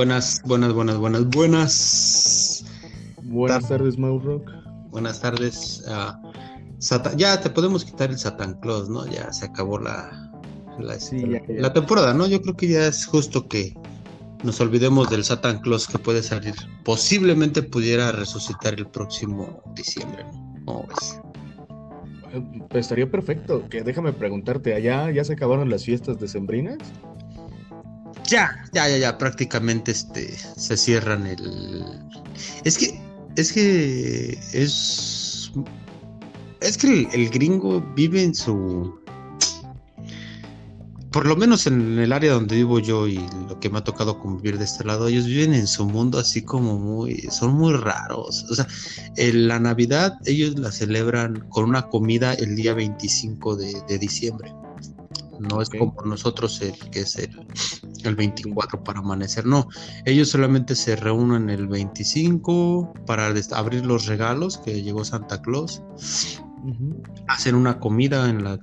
Buenas, buenas, buenas, buenas, buenas. Buenas tardes, Rock. Buenas tardes. Ah, ya te podemos quitar el Satan Claus, ¿no? Ya se acabó la, la, la temporada, ¿no? Yo creo que ya es justo que nos olvidemos del Satan Claus que puede salir. Posiblemente pudiera resucitar el próximo diciembre, ¿no? ¿Cómo ves? Eh, estaría perfecto. Que déjame preguntarte, ¿allá ya se acabaron las fiestas decembrinas? Ya, ya, ya, ya, prácticamente este se cierran el. Es que, es que es. Es que el, gringo vive en su. Por lo menos en el área donde vivo yo y lo que me ha tocado convivir de este lado, ellos viven en su mundo así como muy. Son muy raros. O sea, en la Navidad ellos la celebran con una comida el día 25 de, de diciembre no es como nosotros el que es el, el, 24 para amanecer, no, ellos solamente se reúnen el 25 para abrir los regalos que llegó Santa Claus, hacen una comida en la,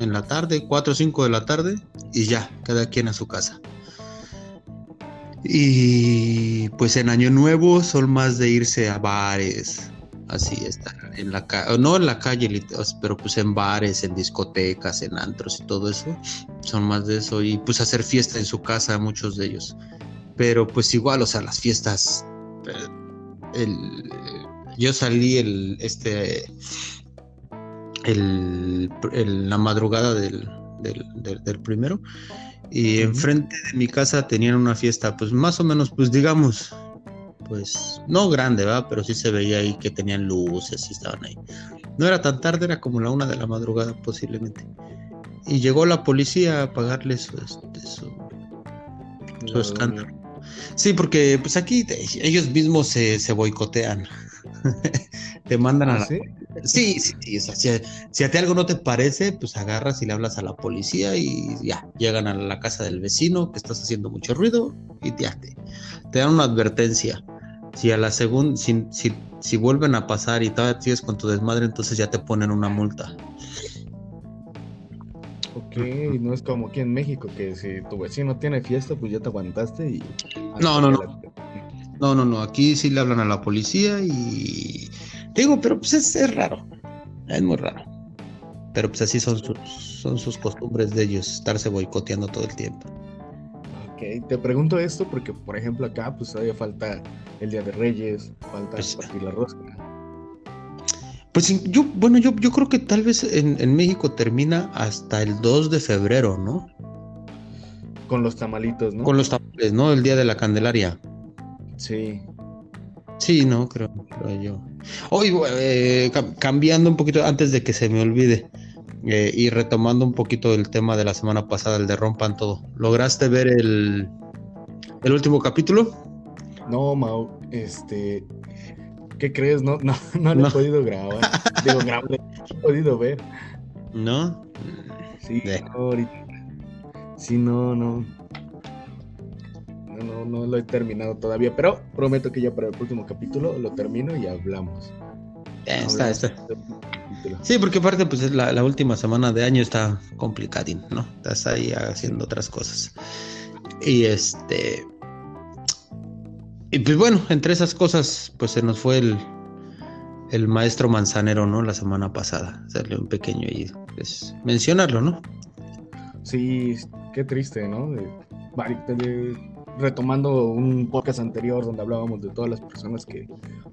en la tarde, 4 o 5 de la tarde y ya, cada quien a su casa. Y pues en Año Nuevo son más de irse a bares, así está en la calle, no en la calle, pero pues en bares, en discotecas, en antros y todo eso, son más de eso y pues hacer fiesta en su casa muchos de ellos. Pero pues igual, o sea, las fiestas, eh, el, yo salí el, este, el, la madrugada del, del, primero y enfrente de mi casa tenían una fiesta, pues más o menos, pues digamos, pues no grande, ¿va? Pero sí se veía ahí que tenían luces y estaban ahí. No era tan tarde, era como la una de la madrugada posiblemente. Y llegó la policía a pagarles su, este, su, escándalo. Sí, porque pues aquí ellos mismos se, se boicotean. te mandan a ¿Ah, la... ¿sí? Sí, sí, sí. si, a ti algo no te parece, pues agarras y le hablas a la policía y ya, llegan a la casa del vecino que estás haciendo mucho ruido y ya te, te dan una advertencia. Si a la segunda, si, si, vuelven a pasar y todavía sigues con tu desmadre, entonces ya te ponen una multa. Ok, no es como aquí en México, que si tu vecino tiene fiesta, pues ya te aguantaste y... No, no, no. No, no, no. Aquí sí le hablan a la policía y... digo, pero pues es, raro. Es muy raro. Pero pues así son sus, son sus costumbres de ellos, estarse boicoteando todo el tiempo te pregunto esto porque, por ejemplo, acá pues todavía falta el Día de Reyes, falta pues, partir la rosca. Pues yo, bueno, yo, yo creo que tal vez en, México termina hasta el 2 de febrero, ¿no? Con los tamalitos, ¿no? Con los tamales, ¿no? El Día de la Candelaria. Sí. Sí, no, creo, creo yo. Hoy, eh, cambiando un poquito antes de que se me olvide. Eh, y retomando un poquito el tema de la semana pasada, el de Rompan Todo. ¿Lograste ver el, el último capítulo? No, Mau, este. ¿Qué crees? No, no, no, lo he podido grabar. Digo, grabar, he podido ver. ¿No? Sí, ahorita. Sí, no, no. No, no, no lo he terminado todavía, pero prometo que ya para el próximo capítulo lo termino y hablamos. Está, está. Sí, porque aparte, pues la, la última semana de año está complicadín, ¿no? Estás ahí haciendo otras cosas. Y este. Y pues bueno, entre esas cosas, pues se nos fue el, el maestro manzanero, ¿no? La semana pasada. Hacerle un pequeño ahí, pues, mencionarlo, ¿no? Sí, qué triste, ¿no? De, de, retomando un podcast anterior donde hablábamos de todas las personas que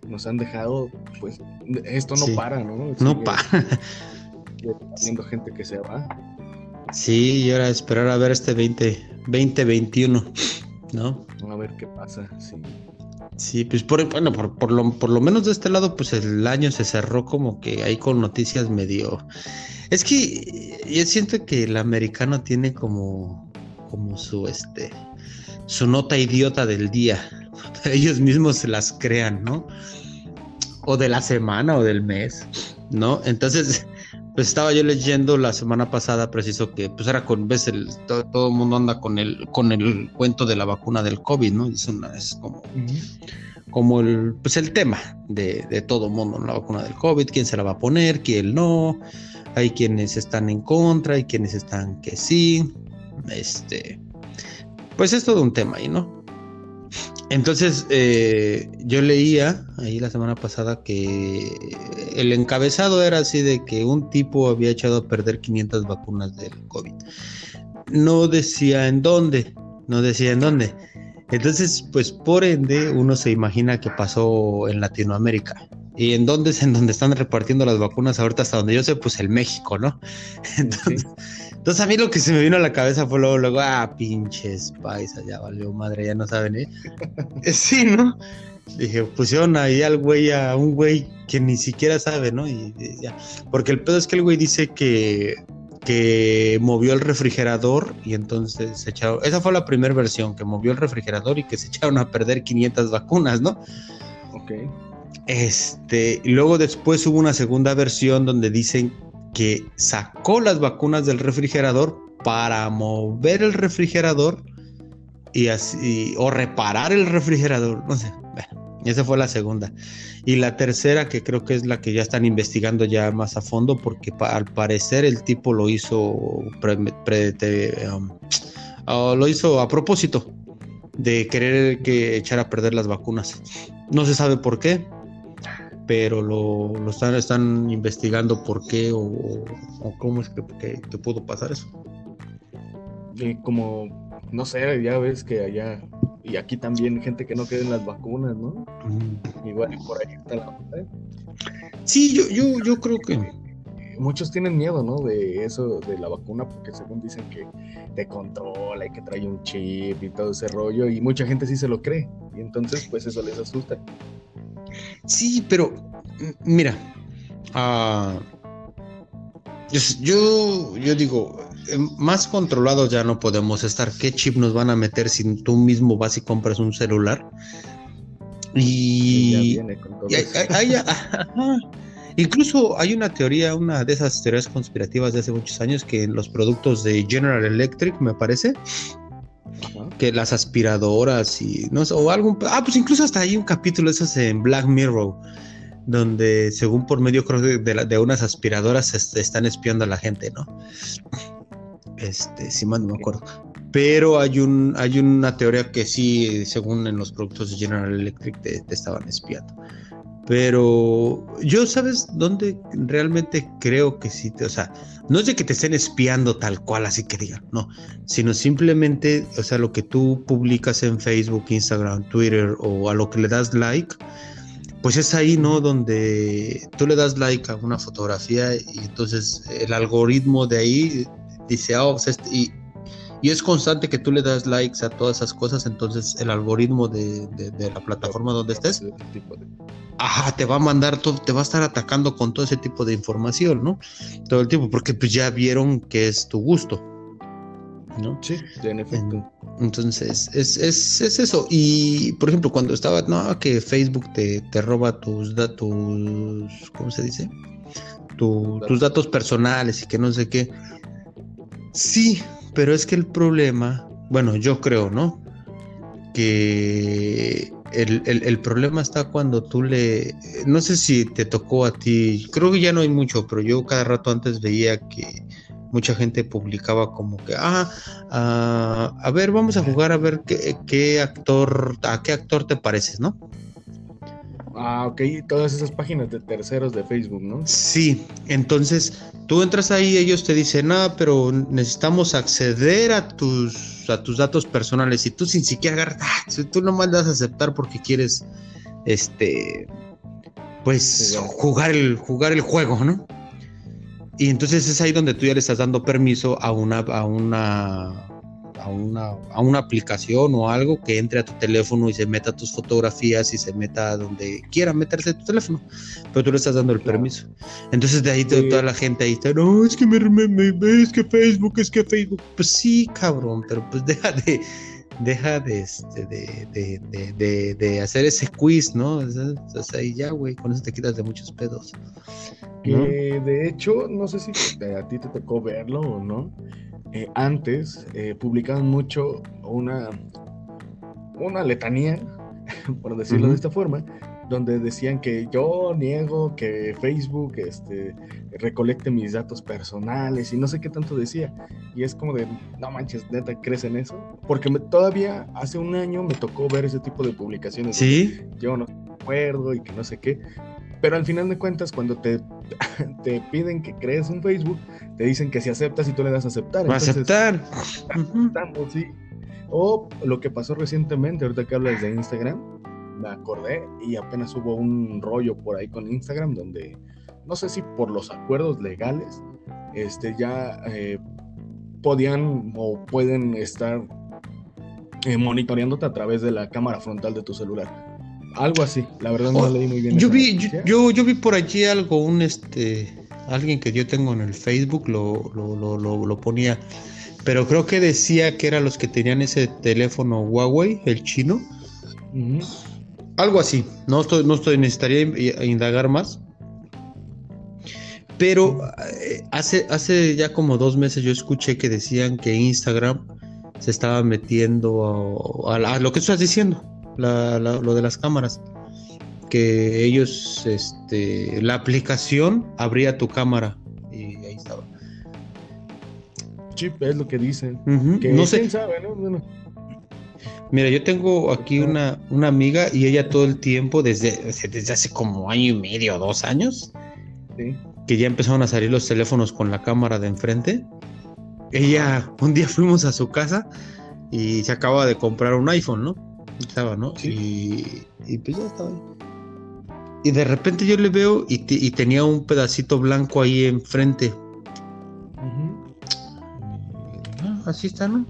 nos han dejado, pues esto no para, ¿no? no para. Viendo gente que se va. Sí, y ahora esperar a ver este 20, 2021, ¿no? A ver qué pasa, sí. Sí, pues por, bueno, por, por, lo, por lo menos de este lado, pues el año se cerró como que ahí con noticias medio... Es que yo siento que el americano tiene como, como su, este, su nota idiota del día. Ellos mismos se las crean, ¿no? O de la semana o del mes, ¿no? Entonces, pues estaba yo leyendo la semana pasada, preciso que pues era con, ves, el, todo, el mundo anda con el, con el cuento de la vacuna del COVID, ¿no? Es, una, es como, como el, pues el tema de, de todo el mundo, la vacuna del COVID, quién se la va a poner, quién no, hay quienes están en contra, hay quienes están que sí, este, pues es todo un tema ahí, ¿no? entonces, eh, yo leía ahí la semana pasada que el encabezado era así de que un tipo había echado a perder 500 vacunas del COVID. No decía en dónde, no decía en dónde. Entonces, pues por ende, uno se imagina que pasó en Latinoamérica. ¿Y en dónde es en donde están repartiendo las vacunas ahorita hasta donde yo sé? Pues el México, ¿no? Entonces, entonces a mí lo que se me vino a la cabeza fue luego, luego, ah, pinches paisa, ya valió madre, ya no saben, ¿eh? sí, ¿no? Dije, pusieron ahí al güey, a un güey que ni siquiera sabe, ¿no? Y, ya. Porque el pedo es que el güey dice que, que movió el refrigerador y entonces se echaron, esa fue la primera versión, que movió el refrigerador y que se echaron a perder 500 vacunas, ¿no? Ok. Este, luego después hubo una segunda versión donde dicen que sacó las vacunas del refrigerador para mover el refrigerador y así o reparar el refrigerador, no sé. Esa fue la segunda. Y la tercera, que creo que es la que ya están investigando ya más a fondo, porque al parecer el tipo lo hizo um, lo hizo a propósito de querer que echar a perder las vacunas. No se sabe por qué, pero lo, lo están, están investigando por qué o, cómo es que, pudo pasar eso. Y como, no sé, ya ves que allá y aquí también gente que no quede en las vacunas, ¿no? Mm. Igual por ahí está la Sí, yo, yo, yo creo que muchos tienen miedo, ¿no? De eso, de la vacuna, porque según dicen que te controla y que trae un chip y todo ese rollo, y mucha gente sí se lo cree, y entonces pues eso les asusta. Sí, pero mira, ah, yo, yo digo, eh, más controlados ya no podemos estar. ¿Qué chip nos van a meter si tú mismo vas y compras un celular? Y, incluso hay una teoría, una de esas teorías conspirativas de hace muchos años, que en los productos de General Electric, me parece, que las aspiradoras y no sé, o algún ah pues incluso hasta hay un capítulo esos en Black Mirror donde según por medio de, de unas aspiradoras se, están espiando a la gente, ¿no? Este, si mal no me acuerdo. Pero hay un hay una teoría que sí, según en los productos de General Electric te estaban espiando. Pero yo, ¿sabes dónde realmente creo que sí? Te, o sea, no es de que te estén espiando tal cual, así que digan, no, sino simplemente, o sea, lo que tú publicas en Facebook, Instagram, Twitter o a lo que le das like, pues es ahí, ¿no? Donde tú le das like a una fotografía y entonces el algoritmo de ahí dice, oh, pues este, y y es constante que tú le das likes a todas esas cosas, entonces el algoritmo de, la plataforma donde estés, ajá, te va a mandar todo, te va a estar atacando con todo ese tipo de información, ¿no? Todo el tiempo, porque pues ya vieron que es tu gusto. ¿no? Sí, en efecto. Entonces, es, es, es, eso. Y, por ejemplo, cuando estaba, no, que Facebook te, te roba tus datos, ¿cómo se dice? tus datos personales y que no sé qué. Sí, pero es que el problema, bueno, yo creo, ¿no? Que el, problema está cuando tú le, no sé si te tocó a ti, creo que ya no hay mucho, pero yo cada rato antes veía que mucha gente publicaba como que, ah, ah a ver, vamos a jugar a ver qué, qué actor, a qué actor te pareces, ¿no? Ah, ok, todas esas páginas de terceros de Facebook, ¿no? Sí, entonces tú entras ahí, ellos te dicen, ah, pero necesitamos acceder a tus, a tus datos personales y tú sin siquiera agarras, ah, tú no mandas a aceptar porque quieres, este, pues jugar el, jugar el juego, ¿no? Y entonces es ahí donde tú ya le estás dando permiso a una, a una a una, a una aplicación o algo que entre a tu teléfono y se meta tus fotografías y se meta donde quiera meterse tu teléfono, pero tú le estás dando el permiso. Entonces de ahí toda la gente ahí está, no, es que me, me, es que Facebook, es que Facebook, pues sí, cabrón, pero pues deja de deja de, este, de, de, de, hacer ese quiz, ¿no? Sea, ahí ya, güey, con eso te quitas de muchos pedos. Que de hecho, no sé si a ti te tocó verlo o no, eh, antes eh, publicaban mucho una, una letanía, por decirlo de esta forma, donde decían que yo niego que Facebook este, recolecte mis datos personales y no sé qué tanto decía. Y es como de, no manches, neta, ¿crees en eso? Porque todavía hace un año me tocó ver ese tipo de publicaciones. Sí. Yo no acuerdo y que no sé qué. Pero al final de cuentas, cuando te, te piden que crees un Facebook, te dicen que si aceptas y tú le das a aceptar. aceptar. sí. O lo que pasó recientemente, ahorita que hablas de Instagram, me acordé y apenas hubo un rollo por ahí con Instagram donde no sé si por los acuerdos legales este ya eh, podían o pueden estar eh, monitoreándote a través de la cámara frontal de tu celular. Algo así, la verdad no oh, leí muy bien. Yo vi, yo, yo, vi por allí algo, un este, alguien que yo tengo en el Facebook lo, lo, lo, lo ponía, pero creo que decía que eran los que tenían ese teléfono Huawei, el chino. Algo así. No estoy, no estoy, necesitaría indagar más. Pero eh, hace, hace ya como dos meses yo escuché que decían que Instagram se estaba metiendo a, lo que estás diciendo, lo de las cámaras. Que ellos, este, la aplicación abría tu cámara y ahí estaba. Chip es lo que dicen. no sé. Sabe, ¿no? Mira, yo tengo aquí una, una amiga y ella todo el tiempo, desde, desde hace como año y medio dos años, que ya empezaron a salir los teléfonos con la cámara de enfrente. Ella, un día fuimos a su casa y se acaba de comprar un iPhone, ¿no? Estaba, ¿no? Y, y, pues ya estaba ahí. Y de repente yo le veo y, y tenía un pedacito blanco ahí enfrente. Ah, así está, ¿no?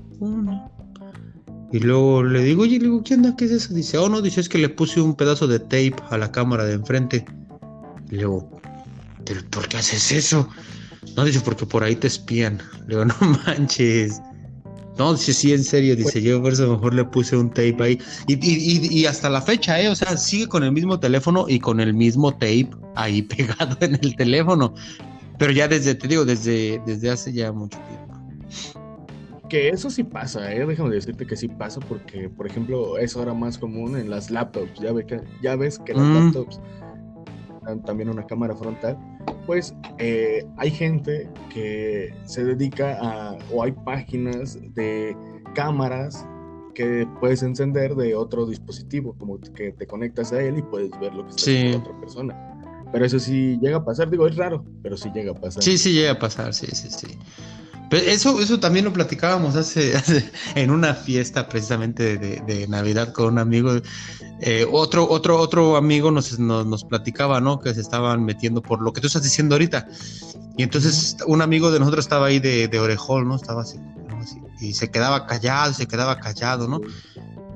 Y luego le digo, oye, le digo, ¿qué onda? ¿Qué es eso? Dice, oh, no, dice, es que le puse un pedazo de tape a la cámara de enfrente. Y le digo, ¿por qué haces eso? No, dice, porque por ahí te espían. Le digo, no manches. No, dice, sí, en serio, dice, yo por eso mejor le puse un tape ahí. Y, y, y, hasta la fecha, ¿eh? O sea, sigue con el mismo teléfono y con el mismo tape ahí pegado en el teléfono. Pero ya desde, te digo, desde, desde hace ya mucho tiempo. Que eso sí pasa, ¿eh? déjame decirte que sí pasa porque, por ejemplo, es ahora más común en las laptops. Ya, ve que, ya ves que las mm. laptops dan también una cámara frontal. Pues eh, hay gente que se dedica a, o hay páginas de cámaras que puedes encender de otro dispositivo, como que te conectas a él y puedes ver lo que está haciendo otra persona. Pero eso sí llega a pasar, digo, es raro, pero sí llega a pasar. Sí, sí llega a pasar, sí, sí, sí. Eso, eso también lo platicábamos hace, en una fiesta precisamente de, Navidad con un amigo. Eh, otro, otro, otro amigo nos, nos, platicaba, ¿no? Que se estaban metiendo por lo que tú estás diciendo ahorita. Y entonces un amigo de nosotros estaba ahí de, de orejol, ¿no? Estaba así, y se quedaba callado, se quedaba callado, ¿no?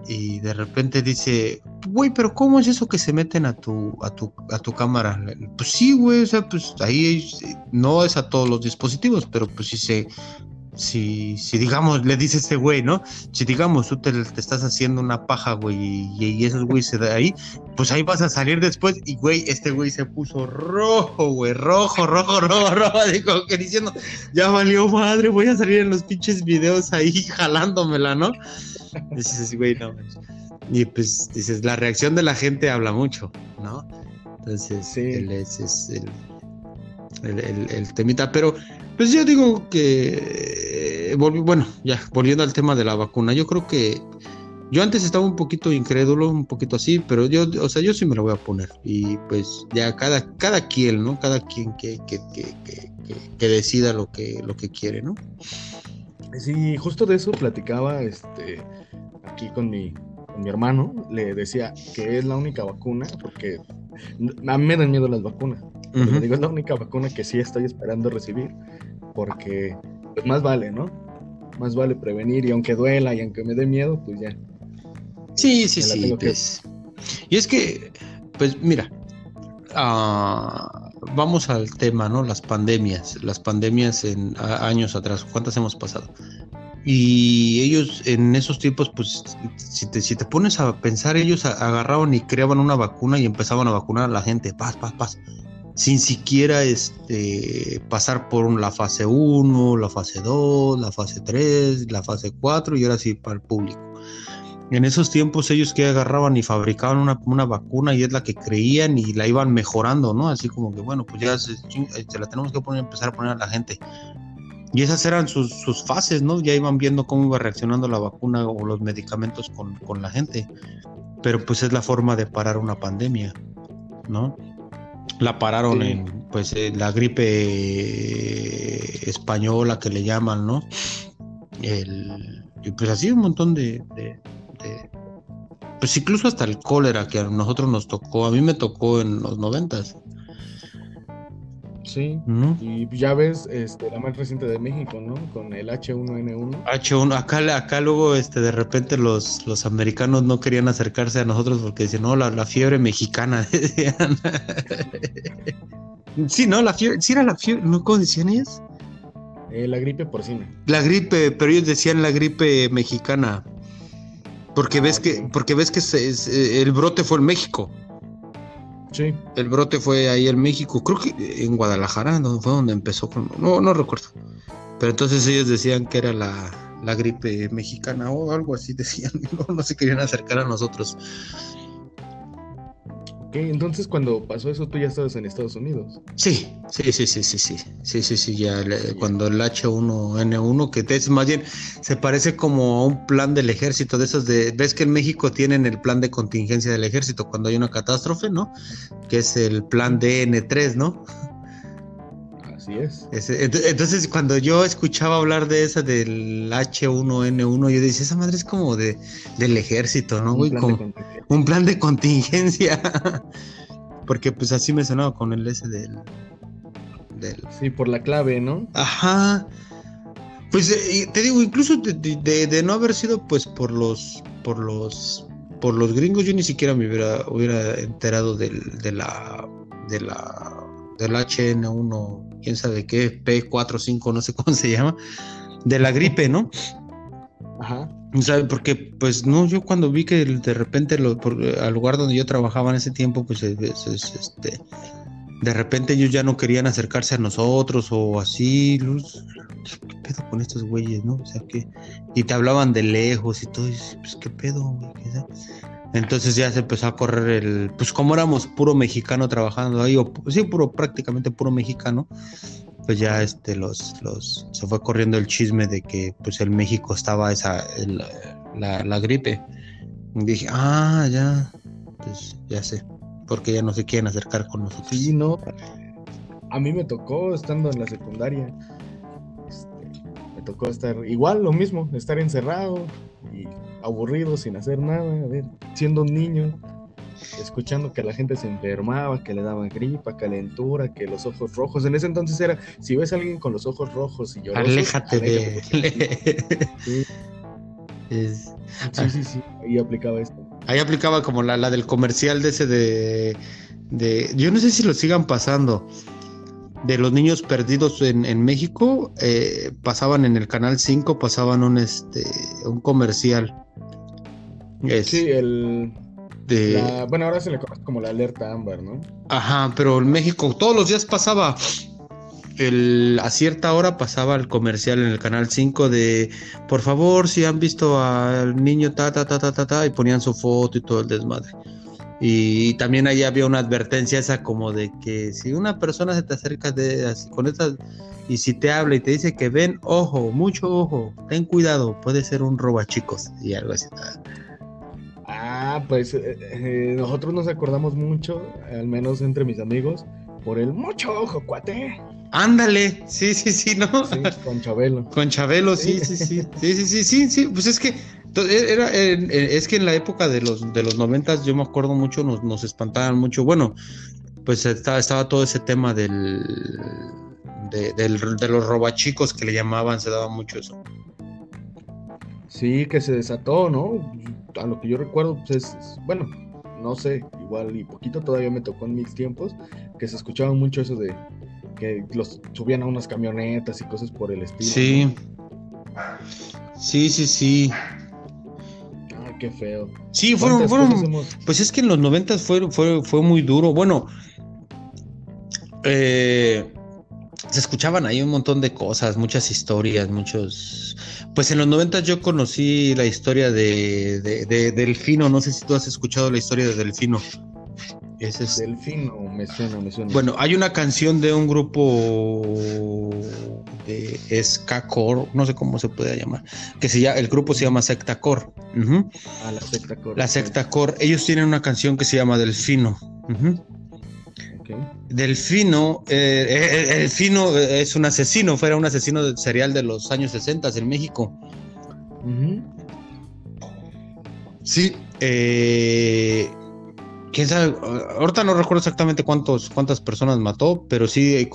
Y de repente dice, güey, pero ¿cómo es eso que se meten a tu, a tu, a tu cámara? Pues sí, güey, o sea, pues ahí no es a todos los dispositivos, pero pues sí se, si, si digamos, le dice ese güey, ¿no? Si digamos, tú te, estás haciendo una paja, güey, y, y ese güey se da ahí, pues ahí vas a salir después, y güey, este güey se puso rojo, güey, rojo, rojo, rojo, rojo, digo, que diciendo, ya valió madre, voy a salir en los pinches videos ahí jalándomela, ¿no? Dices, güey, no. Y pues dices, la reacción de la gente habla mucho, ¿no? Entonces, sí. es, el, el, temita. Pero, pues yo digo que, eh, bueno, ya, volviendo al tema de la vacuna, yo creo que yo antes estaba un poquito incrédulo, un poquito así, pero yo, o sea, yo sí me lo voy a poner. Y pues ya cada, cada quien, ¿no? Cada quien que, que, que, que decida lo que, lo que quiere, ¿no? Sí, justo de eso platicaba este, aquí con mi, mi hermano. Le decía que es la única vacuna, porque a mí me dan miedo las vacunas. digo, es la única vacuna que sí estoy esperando recibir, porque pues más vale, ¿no? Más vale prevenir y aunque duela y aunque me dé miedo, pues ya. Sí, sí, sí. Pues. Y es que, pues mira, uh, vamos al tema, ¿no? Las pandemias, las pandemias en años atrás, ¿cuántas hemos pasado? Y ellos en esos tiempos, pues, si te, si pones a pensar, ellos agarraban y creaban una vacuna y empezaban a vacunar a la gente, paz, paz, paz, sin siquiera este, pasar por la fase 1, la fase 2, la fase 3, la fase 4 y ahora sí para el público. En esos tiempos ellos que agarraban y fabricaban una, una, vacuna y es la que creían y la iban mejorando, ¿no? Así como que, bueno, pues ya se, la tenemos que poner, empezar a poner a la gente. Y esas eran sus, sus, fases, ¿no? Ya iban viendo cómo iba reaccionando la vacuna o los medicamentos con, con la gente. Pero pues es la forma de parar una pandemia, ¿no? La pararon en pues la gripe española que le llaman, ¿no? El, y pues así un montón de, pues incluso hasta el cólera que a nosotros nos tocó, a mí me tocó en los noventas. Sí, y ya ves este, la más reciente de México, ¿no? Con el H1N1. H1, acá, acá luego este, de repente los, los americanos no querían acercarse a nosotros porque decían, no, la, fiebre mexicana, sí, no, la fiebre, sí era la fiebre, ¿no? ¿Cómo decían ellos? Eh, la gripe porcina. La gripe, pero ellos decían la gripe mexicana. Porque ves que, porque ves que eh, el brote fue en México. Sí. El brote fue ahí en México, creo que en Guadalajara, ¿no? fue donde empezó con, no, no recuerdo. Pero entonces ellos decían que era la, la gripe mexicana o algo así decían, no, no se querían acercar a nosotros entonces cuando pasó eso tú ya estabas en Estados Unidos. Sí, sí, sí, sí, sí, sí, sí, sí, sí, ya cuando el H1N1, que es más bien, se parece como a un plan del ejército, de esos de, ves que en México tienen el plan de contingencia del ejército cuando hay una catástrofe, ¿no? Que es el plan DN3, ¿no? Entonces, cuando yo escuchaba hablar de esa del H1N1, yo decía, esa madre es como de, del ejército, ¿no? Un, plan, de un plan de contingencia. Porque pues así me sonaba con el S del, del... Sí, por la clave, ¿no? Ajá. Pues eh, te digo, incluso de, no haber sido pues por los por los por los gringos, yo ni siquiera me hubiera, hubiera enterado del, de la de la del HN1, quién sabe qué, P45, no sé cómo se llama, de la gripe, ¿no? Ajá. ¿Sabe? Porque, pues, no, yo cuando vi que de repente lo, al lugar donde yo trabajaba en ese tiempo, pues, este, de repente ellos ya no querían acercarse a nosotros o así, ¿qué pedo con estos güeyes, no? O sea, que, y te hablaban de lejos y todo, y, pues, ¿qué pedo, güey? Entonces ya se empezó a correr el, pues como éramos puro mexicano trabajando ahí, o sí, puro, prácticamente puro mexicano, pues ya este, los, los, se fue corriendo el chisme de que pues en México estaba esa, la, gripe. Dije, ah, ya, pues ya sé, porque ya no se quieren acercar con nosotros. Sí, no, a mí me tocó estando en la secundaria, este, me tocó estar igual, lo mismo, estar encerrado y aburrido, sin hacer nada, siendo un niño, escuchando que la gente se enfermaba, que le daba gripa, calentura, que los ojos rojos. En ese entonces era, si ves a alguien con los ojos rojos y llorosos, aléjate, de sí. sí, sí, sí, ahí aplicaba esto. Ahí aplicaba como la, la del comercial de ese de, de, yo no sé si lo sigan pasando, de los niños perdidos en, en México, eh, pasaban en el canal 5, pasaban un este un comercial sí, el. bueno, ahora se le conoce como la alerta ámbar, ¿no? Ajá, pero en México todos los días pasaba. El, a cierta hora pasaba el comercial en el canal 5 de por favor si han visto al niño ta ta ta ta ta ta y ponían su foto y todo el desmadre y, también ahí había una advertencia esa como de que si una persona se te acerca de así, con estas y si te habla y te dice que ven ojo mucho ojo ten cuidado puede ser un roba chicos y algo así Ah, pues eh, eh, nosotros nos acordamos mucho, al menos entre mis amigos, por el mucho ojo, cuate. Ándale, sí, sí, sí, ¿no? Sí, con Chabelo. Con Chabelo, sí, sí, sí. Sí, sí, sí, sí, sí. Pues es que e, era, es que en la época de los de los noventas, yo me acuerdo mucho, nos, nos espantaban mucho. Bueno, pues estaba, estaba todo ese tema del de, de los robachicos que le llamaban, se daba mucho eso. Sí, que se desató, ¿no? A lo que yo recuerdo, pues es, bueno, no sé, igual y poquito todavía me tocó en mis tiempos, que se escuchaba mucho eso de que los subían a unas camionetas y cosas por el estilo. Sí. Sí, sí, sí. Qué feo. Sí, fueron, fueron pues es que en los noventas fue, fue, fue muy duro. Bueno, eh, se escuchaban ahí un montón de cosas, muchas historias, muchos... Pues en los 90 yo conocí la historia de, de, Delfino, no sé si tú has escuchado la historia de Delfino. Ese es... Delfino, me suena, me suena. Bueno, hay una canción de un grupo de ska core, no sé cómo se puede llamar, que se llama, el grupo se llama Secta Core. Ah, la Secta Core. La Secta Core, ellos tienen una canción que se llama Delfino. Delfino, eh, eh, el Fino es un asesino, fuera un asesino serial de los años 60 en México. Sí, eh, quién sabe, ahorita no recuerdo exactamente cuántos, cuántas personas mató, pero sí,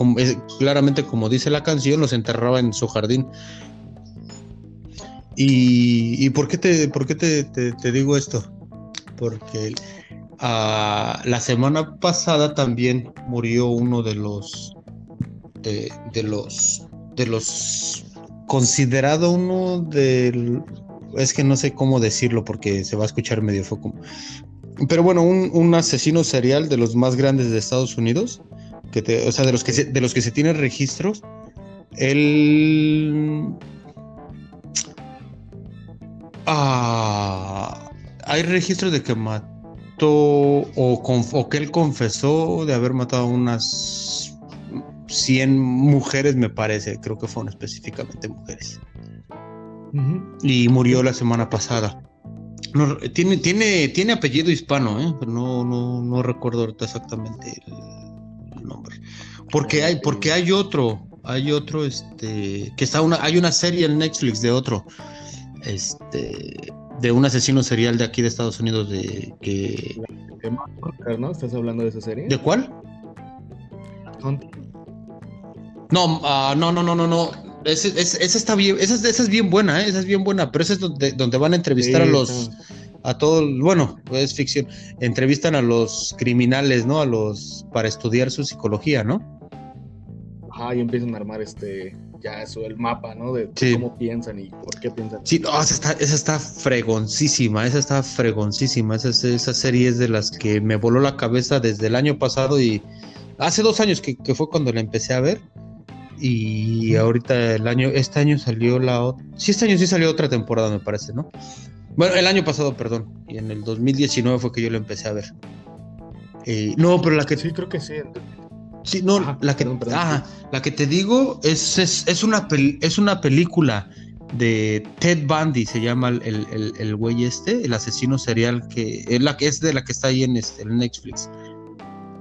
claramente como dice la canción, los enterraba en su jardín. ¿Y, por qué, te, por qué te digo esto? Porque Ah, la semana pasada también murió uno de los de, los de los considerado uno del es que no sé cómo decirlo porque se va a escuchar medio foco pero bueno un, asesino serial de los más grandes de Estados Unidos que o sea de los que se, de los que se tienen registros él ah, hay registros de que mató o, que él confesó de haber matado unas 100 mujeres, me parece, creo que fueron específicamente mujeres. Y murió la semana pasada. Tiene, tiene, tiene apellido hispano, ¿eh? pero no, no, no recuerdo ahorita exactamente el, nombre. Porque hay, porque hay otro, hay otro, este, que está una, hay una serie en Netflix de otro, este, de un asesino serial de aquí de Estados Unidos de que ¿no? ¿Estás hablando de esa serie? ¿De cuál? No, uh, no, no, no, no, no. Esa, está bien, esa, es bien buena, ¿eh? esa es bien buena, pero esa es donde, donde van a entrevistar a los, a todos, bueno, es ficción, entrevistan a los criminales, ¿no? A los, para estudiar su psicología, ¿no? Ajá, y empiezan a armar este, ya eso, el mapa, ¿no? De cómo piensan y por qué piensan. Sí, esa está, esa está fregoncísima, esa está fregoncísima. Esa, esa serie es de las que me voló la cabeza desde el año pasado y hace dos años que, fue cuando la empecé a ver. Y ahorita el año, este año salió la otra. Sí, este año sí salió otra temporada, me parece, ¿no? Bueno, el año pasado, perdón. Y en el 2019 fue que yo la empecé a ver. Eh, no, pero la que. Sí, creo que sí. Sí, no, la, que, la que te digo es, es, una es una película de Ted Bundy, se llama el, el, güey este, el asesino serial que es, la, es de la que está ahí en, este, Netflix.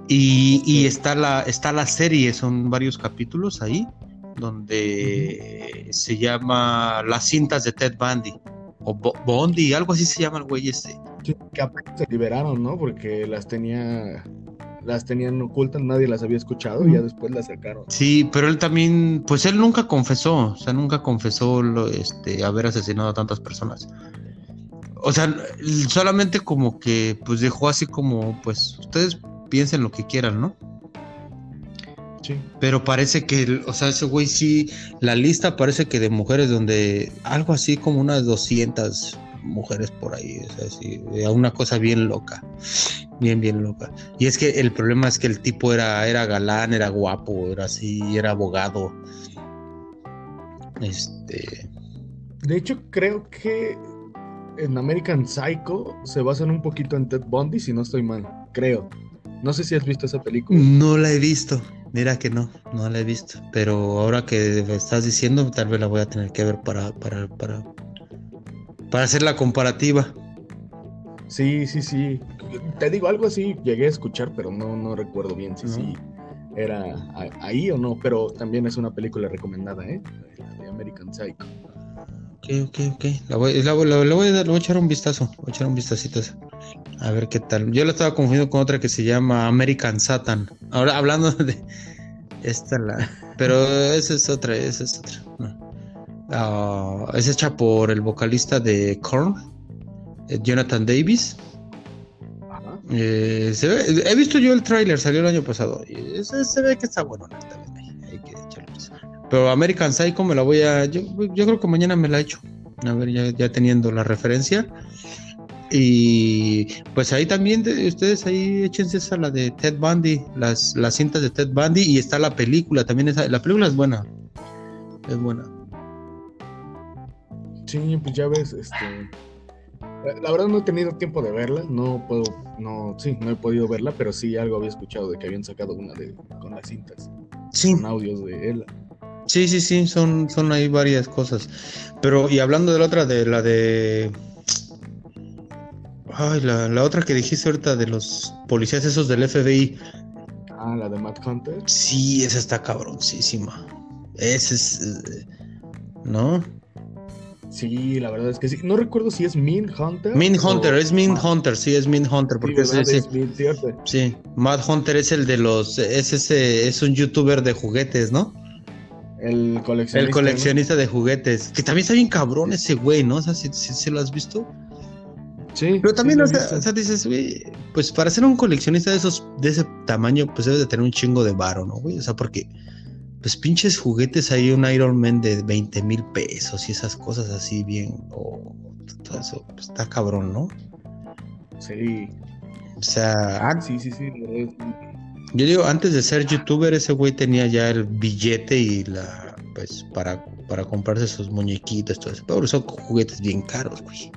Y, está, la, está la serie, son varios capítulos ahí, donde se llama Las cintas de Ted Bundy, o Bundy, algo así se llama el güey este. que se liberaron, ¿no? Porque las tenía las tenían ocultas, nadie las había escuchado y ya después las sacaron. Sí, pero él también, pues él nunca confesó, o sea, nunca confesó lo, este, haber asesinado a tantas personas. O sea, solamente como que, pues dejó así como, pues ustedes piensen lo que quieran, ¿no? Sí. Pero parece que, o sea, ese güey sí, la lista parece que de mujeres donde algo así como unas 200 mujeres por ahí, o sea, sí, una cosa bien loca bien, bien loca. Y es que el problema es que el tipo era, era galán, era guapo, era así, era abogado. Este. De hecho, creo que en American Psycho se basan un poquito en Ted Bundy, si no estoy mal. Creo. No sé si has visto esa película. No la he visto. Mira que no, no la he visto. Pero ahora que me estás diciendo, tal vez la voy a tener que ver para, para, para, para hacer la comparativa. Sí, sí, sí. Te digo algo así, llegué a escuchar, pero no, no recuerdo bien si sí era ahí o no, pero también es una película recomendada, ¿eh? De American Psycho. Ok, ok, ok. La voy, la, voy a dar, voy a echar un vistazo, voy a echar un vistacito a ver qué tal. Yo la estaba confundiendo con otra que se llama American Satan. Ahora hablando de esta la, pero esa es otra, esa es otra. Ah, es hecha por el vocalista de Korn, eh, Jonathan Davis. Eh, he visto yo el tráiler, salió el año pasado. Y se, ve que está bueno, hay que Pero American Psycho me la voy a. Yo, creo que mañana me la echo. A ver, ya, teniendo la referencia. Y pues ahí también ustedes ahí échense esa la de Ted Bundy, las, las cintas de Ted Bundy y está la película, también esa, la película es buena. Es buena. Sí, pues ya ves, este la verdad no he tenido tiempo de verla, no puedo, no, sí, no he podido verla, pero sí algo había escuchado de que habían sacado una de con las cintas, sí. con audios de él. Sí, sí, sí, son, son ahí varias cosas. Pero, y hablando de la otra, de la de. Ay, la, la otra que dijiste ahorita de los policías esos del FBI. Ah, la de Matt Hunter. Sí, esa está cabroncísima. Esa es. Eh, ¿No? Sí, la verdad es que sí. No recuerdo si es Min Hunter. Min Hunter, es Min Hunter, sí, es Min Hunter. Porque sí, es, cierto. Sí, Matt Hunter es el de los. Es ese. Es un youtuber de juguetes, ¿no? El coleccionista. El coleccionista de juguetes. Que también está bien cabrón ese güey, ¿no? O sea, si, lo has visto. Sí. Pero también, o, sea, dices, güey, pues para ser un coleccionista de esos, de ese tamaño, pues debes de tener un chingo de varo, ¿no, güey? O sea, porque pues pinches juguetes hay un Iron Man de 20 mil pesos y esas cosas así bien, o todo eso, pues, está cabrón, ¿no? Sí. O sea, sí, sí, sí. Yo digo, antes de ser youtuber, ese güey tenía ya el billete y la, pues, para, para comprarse sus muñequitos, todo eso. Pero son juguetes bien caros, güey.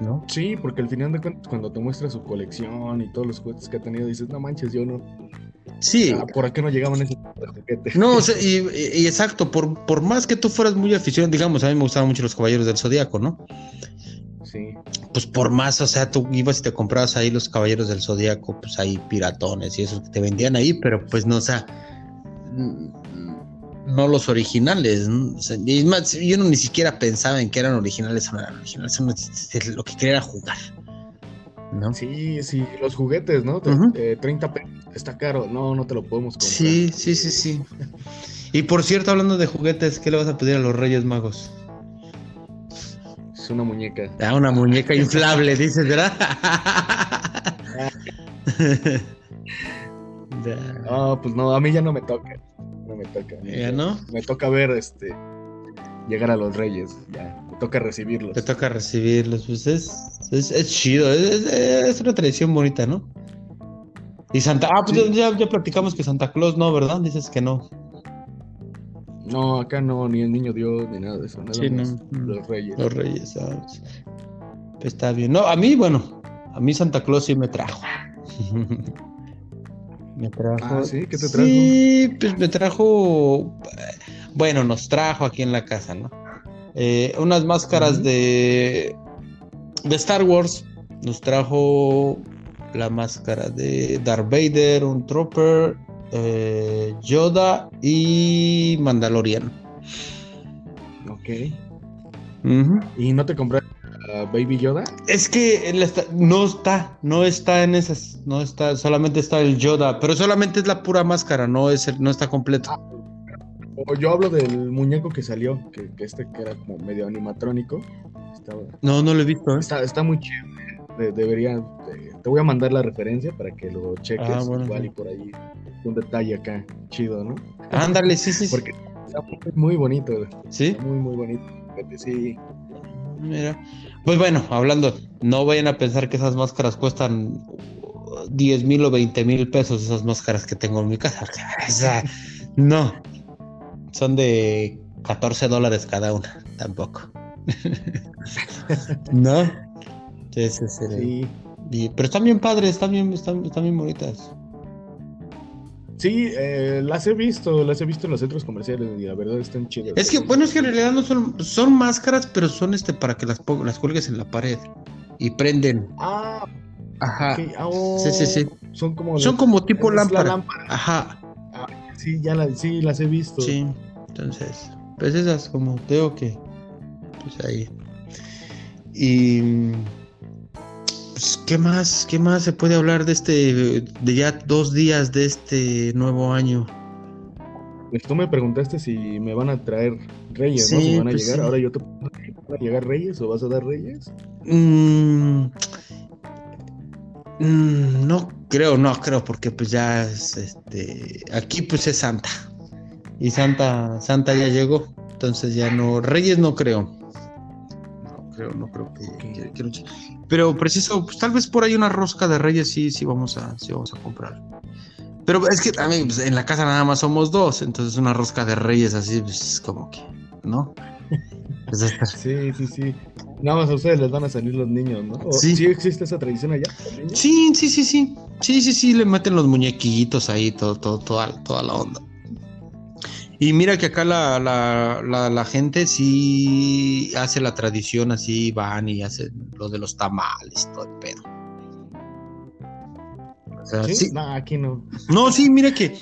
¿No? Sí, porque al final de cuentas, cuando te muestra su colección y todos los juguetes que ha tenido, dices, no manches, yo no, Sí. ¿Por qué no llegaban esos No, y, exacto, por, por más que tú fueras muy aficionado, digamos, a mí me gustaban mucho los caballeros del zodiaco, ¿no? Sí. Pues por más, o sea, tú ibas y te comprabas ahí los caballeros del zodiaco, pues ahí piratones y esos que te vendían ahí, pero pues no, o sea, no los originales. y más, yo no ni siquiera pensaba en que eran originales o no eran originales, lo que quería era jugar. ¿no? Sí, sí, los juguetes, ¿no? 30 pesos, está caro, no, no te lo podemos comprar. Sí, sí, sí, sí. Y por cierto, hablando de juguetes, ¿qué le vas a pedir a los Reyes Magos? Es una muñeca. Ah, una muñeca inflable, dices, ¿verdad? no, pues no, a mí ya no me toca. Me toca. ¿Ya no? Me toca ver este llegar a los Reyes, ya. Me toca recibirlos. Te toca recibirlos, pues es es, chido, es, una tradición bonita, ¿no? Y Santa, ah, pues ya, ya platicamos que Santa Claus no, ¿verdad? Dices que no. No, acá no, ni el niño Dios, ni nada de eso. Nada sí, no. Los reyes. Los reyes, ¿sabes? Pues está bien. No, a mí, bueno, a mí Santa Claus sí me trajo. me trajo. Ah, sí, ¿qué te trajo? Sí, pues me trajo. Bueno, nos trajo aquí en la casa, ¿no? Eh, unas máscaras de de Star Wars nos trajo la máscara de Darth Vader, un Trooper, eh, Yoda y Mandalorian. Ok. ¿Y no te compraste Baby Yoda? Es que no está, no está en esas, no está, solamente está el Yoda, pero solamente es la pura máscara, no es no está completo. Ah, yo hablo del muñeco que salió, que, este que era como medio animatrónico. no, no lo he visto. ¿eh? Está, muy chido. debería, te voy a mandar la referencia para que lo cheques ah, igual y por ahí un detalle acá chido, ¿no? Ándale, sí, sí. Porque está muy bonito. ¿Sí? muy, muy bonito. Sí. Mira. Pues bueno, hablando, no vayan a pensar que esas máscaras cuestan 10 mil o 20 mil pesos, esas máscaras que tengo en mi casa. O sea, no, son de 14 dólares cada una, tampoco. ¿No? Entonces, sí. pero están bien padres, están bien, están, bien bonitas. Sí, eh, las he visto, las he visto en los centros comerciales y la verdad están chidas. Es que, bueno, es que en realidad no son, son máscaras, pero son este para que las, las cuelgues en la pared y prenden. Ah, ajá. Ah, oh, sí, sí, sí. Son como, son como tipo lámpara. Ajá. Sí, ya las, sí, las he visto. Sí, entonces, pues esas como tengo que, pues ahí. Y, pues, ¿qué más, qué más se puede hablar de este, de ya dos días de este nuevo año? Pues tú me preguntaste si me van a traer reyes, ¿no? Si van a pues llegar. Ahora yo te ¿van a llegar reyes o vas a dar reyes? Mm, mm, no Creo, no, creo, porque pues ya es, este, aquí pues es Santa. Y Santa, Santa ya llegó, entonces ya no, Reyes no creo. Creo, no creo que, Pero preciso, pues tal vez por ahí una rosca de reyes sí, sí vamos a, sí vamos a comprar. Pero es que también pues, en la casa nada más somos dos, entonces una rosca de reyes así, pues como que, ¿no? sí, sí, sí. Nada más a ustedes les van a salir los niños, ¿no? sí. ¿Sí existe esa tradición allá? Sí, sí, sí, sí. Sí, sí, sí, le meten los muñequitos ahí, todo, todo, toda, toda la onda. Y mira que acá la, la, la, gente sí hace la tradición así, van y hacen lo de los tamales, todo el pedo. ¿Sí? No, aquí no. No, sí, mira que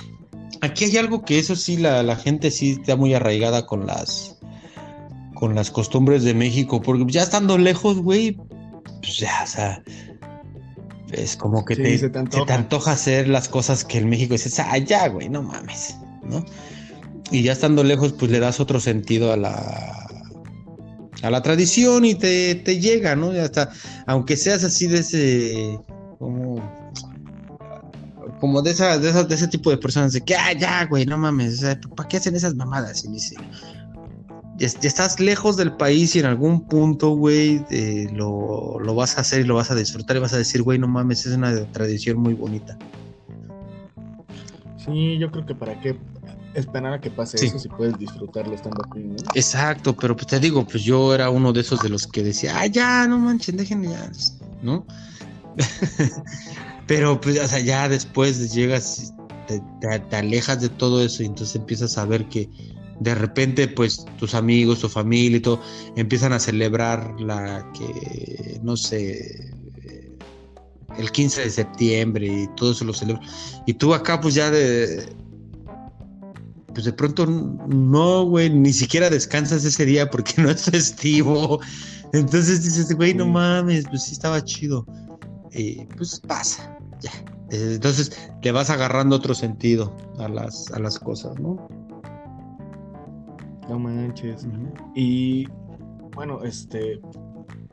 aquí hay algo que eso sí, la, la gente sí está muy arraigada con las con las costumbres de México, porque ya estando lejos, güey, pues ya, o sea, es como que te, se, te antoja. hacer las cosas que en México dices, ah, ya, güey, no mames, ¿no? Y ya estando lejos, pues le das otro sentido a la a la tradición y te, te llega, ¿no? Ya está, aunque seas así de ese como como de esa, de, esa, de ese tipo de personas de que, ah, ya, güey, no mames, ¿para qué hacen esas mamadas? Y dice, ya, estás lejos del país y en algún punto, güey, eh, lo, lo, vas a hacer y lo vas a disfrutar y vas a decir, güey, no mames, es una tradición muy bonita. Sí, yo creo que para qué esperar a que pase eso si puedes disfrutarlo estando aquí, ¿no? Exacto, pero pues te digo, pues yo era uno de esos de los que decía, ah, ya, no manchen, déjenme ya, ¿no? pero pues, o sea, ya después llegas, te, te alejas de todo eso y entonces empiezas a ver que de repente pues tus amigos, tu familia y todo empiezan a celebrar la que, no sé, el 15 de septiembre y todo eso lo celebran. Y tú acá pues ya de... Pues de pronto no, güey, ni siquiera descansas ese día porque no es festivo. Entonces dices, güey, no mames, pues sí estaba chido. Y pues pasa, ya. Entonces le vas agarrando otro sentido a las, a las cosas, ¿no? No manches. Y bueno, este,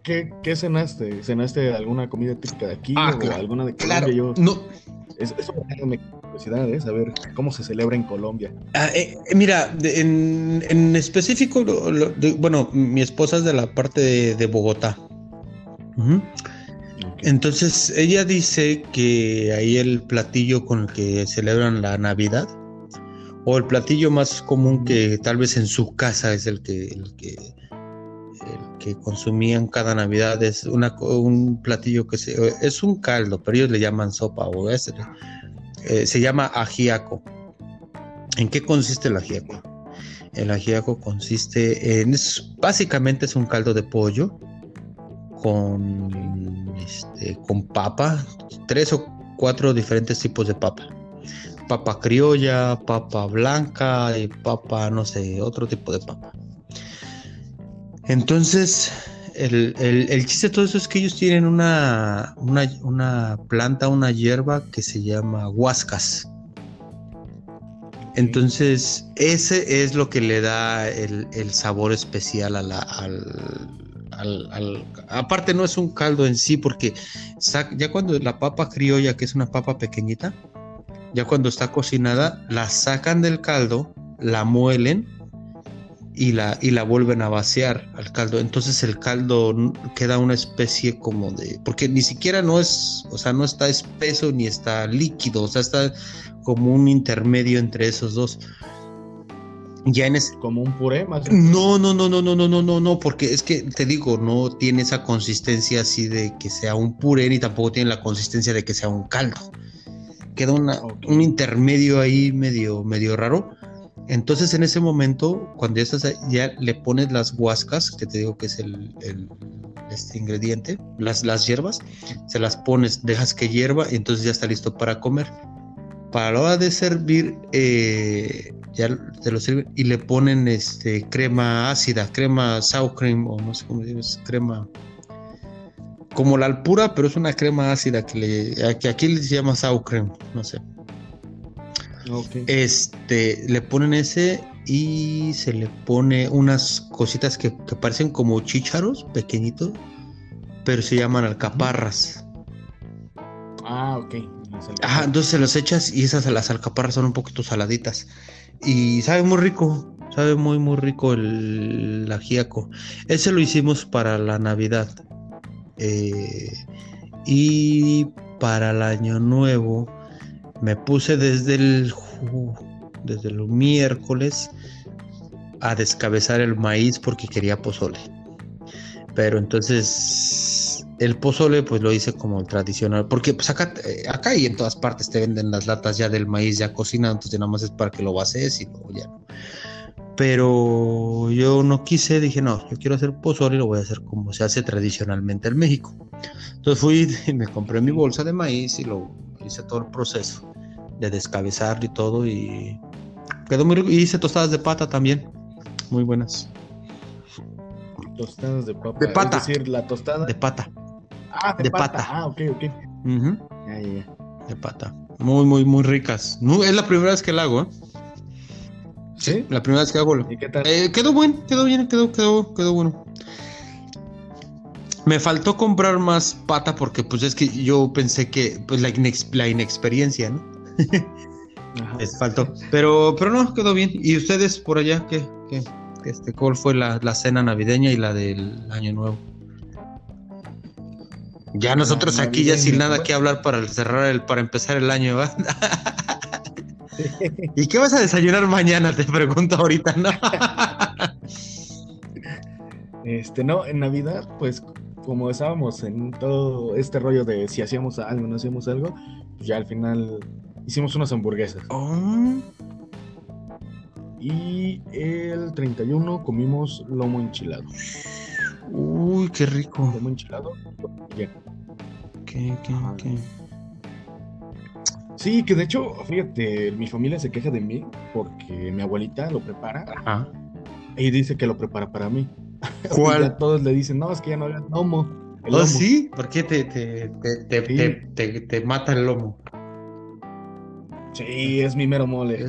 ¿qué, ¿qué, cenaste? ¿Cenaste alguna comida típica de aquí ah, o alguna de Colombia? Claro, no. eso me curiosidad, ¿eh? Saber cómo se celebra en Colombia. Ah, eh, eh, mira, en, en, específico, bueno, mi esposa es de la parte de, Bogotá. Entonces, ella dice que ahí el platillo con el que celebran la Navidad o el platillo más común que tal vez en su casa es el que, el que, el que consumían cada Navidad es una, un platillo que se, es un caldo, pero ellos le llaman sopa o es, eh, se llama ajiaco. ¿En qué consiste el ajiaco? El ajiaco consiste en, básicamente es un caldo de pollo con, este, con papa, tres o cuatro diferentes tipos de papa papa criolla, papa blanca y papa, no sé, otro tipo de papa. Entonces, el, chiste de todo eso es que ellos tienen una, una, planta, una hierba que se llama huascas. Entonces, ese es lo que le da el, sabor especial a la, al, Aparte, no es un caldo en sí, porque ya cuando la papa criolla, que es una papa pequeñita, ya cuando está cocinada, la sacan del caldo, la muelen y la, y la vuelven a vaciar al caldo. Entonces el caldo queda una especie como de. Porque ni siquiera no es. O sea, no está espeso ni está líquido. O sea, está como un intermedio entre esos dos. Ya en ese... Como un puré más. No, no, no, no, no, no, no, no, no, porque es que te digo, no tiene esa consistencia así de que sea un puré ni tampoco tiene la consistencia de que sea un caldo queda un intermedio ahí medio, medio raro. Entonces en ese momento, cuando ya estás ya le pones las huascas, que te digo que es el, este ingrediente, las, hierbas, se las pones, dejas que hierva y entonces ya está listo para comer. Para la hora de servir, eh, ya te lo sirven y le ponen este crema ácida, crema sour cream o no sé cómo dices, crema como la alpura, pero es una crema ácida que, le, aquí se llama sour cream, no sé. Este, le ponen ese y se le pone unas cositas que, parecen como chícharos pequeñitos, pero se llaman alcaparras. Ah, ok. Ajá, entonces se los echas y esas las alcaparras son un poquito saladitas. Y sabe muy rico, sabe muy, muy rico el, ajíaco. Ese lo hicimos para la Navidad. Eh, y para el Año Nuevo me puse desde el, desde el miércoles a descabezar el maíz porque quería pozole. Pero entonces el pozole pues lo hice como tradicional, porque pues acá, eh, acá y en todas partes te venden las latas ya del maíz ya cocinado, entonces nada más es para que lo bases y luego ya. Pero yo no quise, dije no, yo quiero hacer pozole y lo voy a hacer como se hace tradicionalmente en México. Entonces fui y me compré mi bolsa de maíz y lo hice todo el proceso de descabezar y todo y quedó muy rico. Y hice tostadas de pata también, muy buenas. Tostadas de papa. De pata. Es decir, la tostada. De pata. Ah, de, pata. Ah, ok, ok. De pata. Muy, muy, muy ricas. es la primera vez que la hago, ¿eh? ¿Sí? La primera vez que hago. ¿Y qué tal? Eh, quedó bueno, quedó bien, quedó, quedó, quedó bueno. Me faltó comprar más pata porque pues es que yo pensé que pues la, la inexperiencia, ¿no? Les faltó. Pero, pero no, quedó bien. ¿Y ustedes por allá qué? qué? Este, ¿Cuál fue la, cena navideña y la del año nuevo? Ya nosotros aquí ya sin nada que hablar para cerrar el, para empezar el año, ¿va? ¿Y qué vas a desayunar mañana? Te pregunto ahorita, ¿no? este, no, en Navidad, pues como estábamos en todo este rollo de si hacíamos algo, no hacíamos algo, pues ya al final hicimos unas hamburguesas. Oh. Y el 31 comimos lomo enchilado. Uy, qué rico. Lomo enchilado. ¿Qué, qué, qué? Sí, que de hecho, fíjate, mi familia se queja de mí porque mi abuelita lo prepara. Ajá. Y dice que lo prepara para mí. ¿Cuál? todos le dicen, no, es que ya no hagas lomo. ¿Oh, sí? ¿Por qué te, te, te, te, mata el lomo? Sí, es mi mero mole.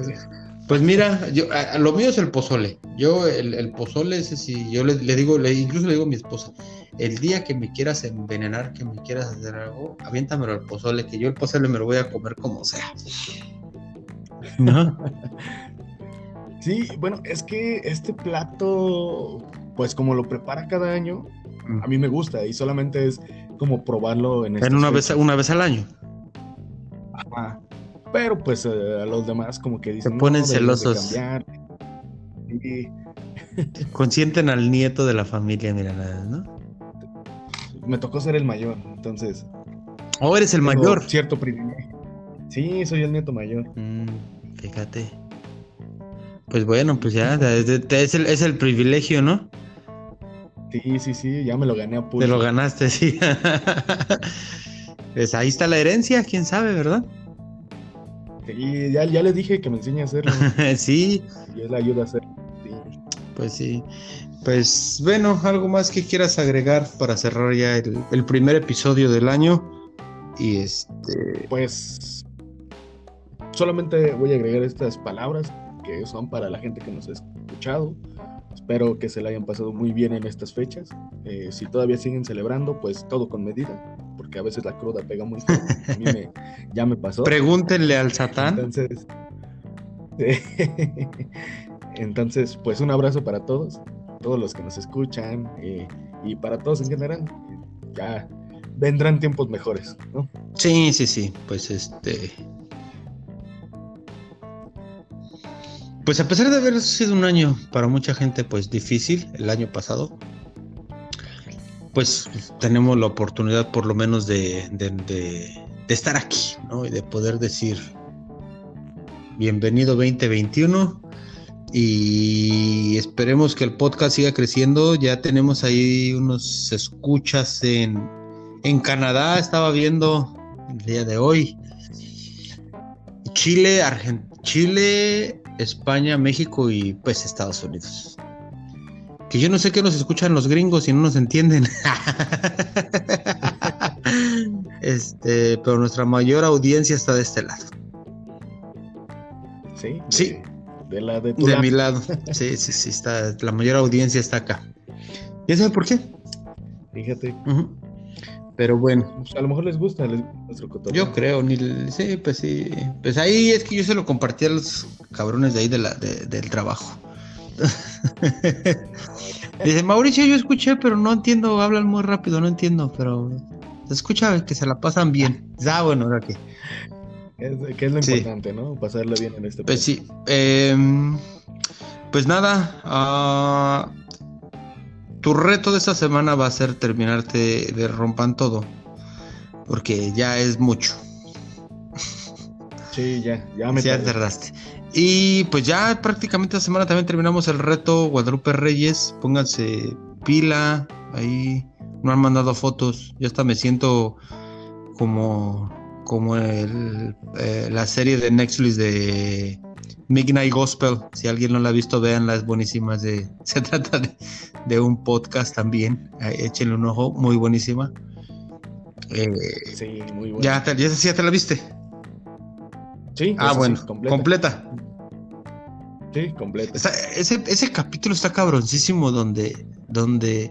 Pues mira, yo, lo mío es el pozole. Yo, el, el pozole, ese sí, yo le, digo, le, incluso le digo a mi esposa, el día que me quieras envenenar, que me quieras hacer algo, aviéntamelo al pozole, que yo el pozole me lo voy a comer como sea. ¿No? sí, bueno, es que este plato, pues como lo prepara cada año, mm. a mí me gusta y solamente es como probarlo en, en una vez una vez al año. Ajá. Pero pues eh, a los demás como que dicen... Se ponen celosos. Consienten al nieto de la familia, mira nada, ¿no? Me tocó ser el mayor, entonces... Oh, eres el mayor. Cierto privilegio. Sí, soy el nieto mayor. Mm, fíjate. Pues bueno, pues ya, es el, es el privilegio, ¿no? Sí, sí, sí, ya me lo gané a pulso. Te lo ganaste, sí. pues ahí está la herencia, quién sabe, ¿verdad? Y ya, ya le dije que me enseñe a hacerlo. sí. Y él ayuda a hacerlo. Pues sí. Pues bueno, algo más que quieras agregar para cerrar ya el, primer episodio del año. Y este. Pues solamente voy a agregar estas palabras que son para la gente que nos ha escuchado. Espero que se la hayan pasado muy bien en estas fechas. Eh, si todavía siguen celebrando, pues todo con medida porque a veces la cruda pega muy fuerte. A mí me, ya me pasó. Pregúntenle al Satán. Entonces, entonces, pues un abrazo para todos, todos los que nos escuchan eh, y para todos en general. Ya vendrán tiempos mejores, ¿no? Sí, sí, sí. Pues este. Pues a pesar de haber sido un año para mucha gente pues difícil el año pasado, pues tenemos la oportunidad por lo menos de, estar aquí, ¿no? Y de poder decir, bienvenido 2021 y esperemos que el podcast siga creciendo. Ya tenemos ahí unos escuchas en, en Canadá, estaba viendo el día de hoy. Chile, Argentina, Chile, España, México y pues Estados Unidos. Que yo no sé qué nos escuchan los gringos y no nos entienden. este, pero nuestra mayor audiencia está de este lado. Sí. sí. De, la de, mi lado. Sí, sí, sí, está, la mayor audiencia está acá. ¿Y sabe por qué? Fíjate. Pero bueno. Pues, a lo mejor les gusta nuestro cotorreo. Yo creo, ni, sí, pues sí. Pues ahí es que yo se lo compartí a los cabrones de ahí de la, del trabajo. Dice, Mauricio, yo escuché, pero no entiendo, hablan muy rápido, no entiendo, pero se escucha que se la pasan bien. Ah, bueno, ahora que. Que es lo importante, ¿no? Pasarla bien en este Pues sí. Em, pues nada. Uh, tu reto de esta semana va a ser terminarte de rompan todo. Porque ya es mucho. Sí, ya, ya me Ya tardaste. Y pues ya prácticamente esta semana también terminamos el reto Guadalupe Reyes. Pónganse pila. Ahí no han mandado fotos. Yo hasta me siento como, como el, eh, la serie de Netflix de Midnight Gospel. Si alguien no la ha visto, vean las buenísimas. De, se trata de, un podcast también. Échenle un ojo, muy buenísima. Eh, sí, muy buena. ¿Ya, ya, ya te la viste? Sí, ah, bueno, completa. Sí, completa. ese, ese capítulo está cabroncísimo donde, donde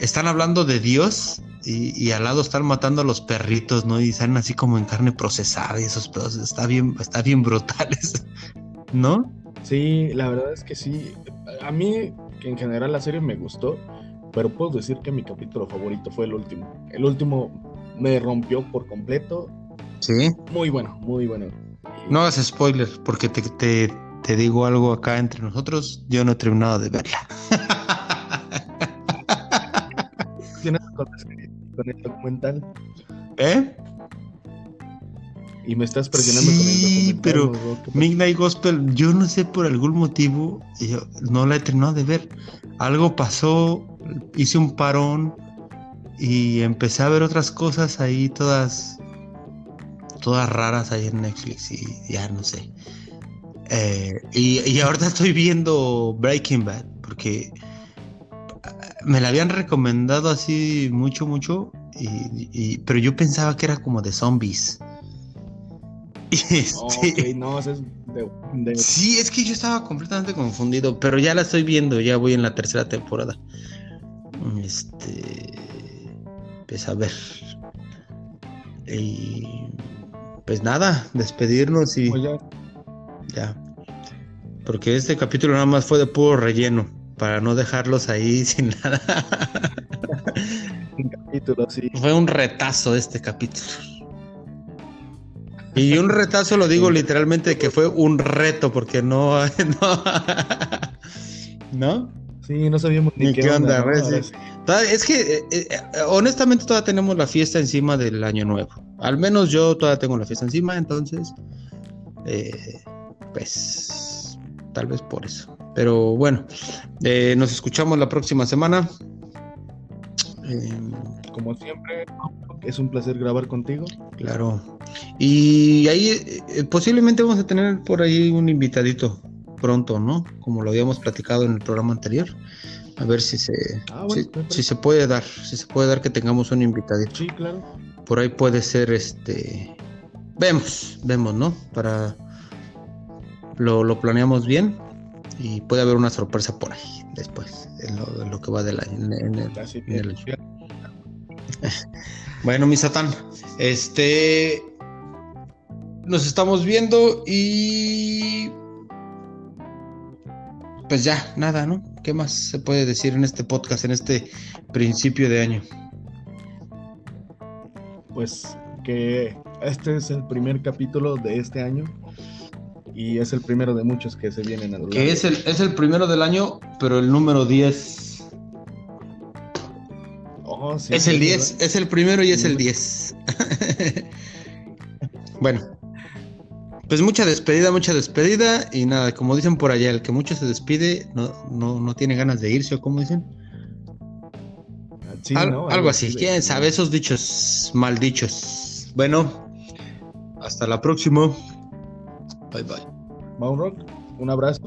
están hablando de Dios y, al lado están matando a los perritos, ¿no? Y salen así como en carne procesada y esos pedos. Está bien, está bien brutales, ¿no? Sí, la verdad es que sí. A mí, en general, la serie me gustó, pero puedo decir que mi capítulo favorito fue el último. El último me rompió por completo Sí. Muy bueno, muy bueno. No hagas spoilers, porque te, te, digo algo acá entre nosotros. Yo no he terminado de verla. ¿Tienes con, el documental? ¿Eh? Y me estás presionando con el documental. pero Midnight Gospel, yo no sé por algún motivo, yo no la he terminado de ver. Algo pasó, hice un parón y empecé a ver otras cosas ahí todas todas raras ahí en Netflix y ya no sé. Eh, y, ahorita estoy viendo Breaking Bad porque me la habían recomendado así mucho, mucho, y, pero yo pensaba que era como de zombies. Este, no, es Sí, es que yo estaba completamente confundido, pero ya la estoy viendo, ya voy en la tercera temporada. Este, pues a ver. Y pues nada, despedirnos y pues ya. Porque este capítulo nada más fue de puro relleno, para no dejarlos ahí sin nada. un capítulo, sí. Fue un retazo este capítulo. Y un retazo lo digo literalmente que fue un reto, porque no. ¿No? Sí, no sabíamos ni, qué, onda. Es que, eh, eh, honestamente, todavía tenemos la fiesta encima del Año Nuevo. Al menos yo todavía tengo la fiesta encima, entonces, eh, pues, tal vez por eso. Pero bueno, eh, nos escuchamos la próxima semana. Em, Como siempre, es un placer grabar contigo. Claro. Y ahí eh, posiblemente vamos a tener por ahí un invitadito pronto, ¿no? Como lo habíamos platicado en el programa anterior. A ver si se, ah, si, se puede dar, si se puede dar que tengamos un invitadito. Sí, claro por ahí puede ser este. Vemos, vemos, ¿no? Para. Lo, planeamos bien y puede haber una sorpresa por ahí después, en lo, que va del año. bueno, mi Satán, este. Nos estamos viendo y. Pues ya, nada, ¿no? ¿Qué más se puede decir en este podcast, en este principio de año? pues que este es el primer capítulo de este año y es el primero de muchos que se vienen a lo Que es el, es el primero del año, pero el número 10. es el 10, es el primero y es el 10. bueno, pues mucha despedida, mucha despedida y nada, como dicen por allá, el que mucho se despide no, no, no tiene ganas de irse o como dicen algo, así, quién sabe, esos dichos maldichos. Bueno, hasta la próxima. Bye bye. Rock, un abrazo.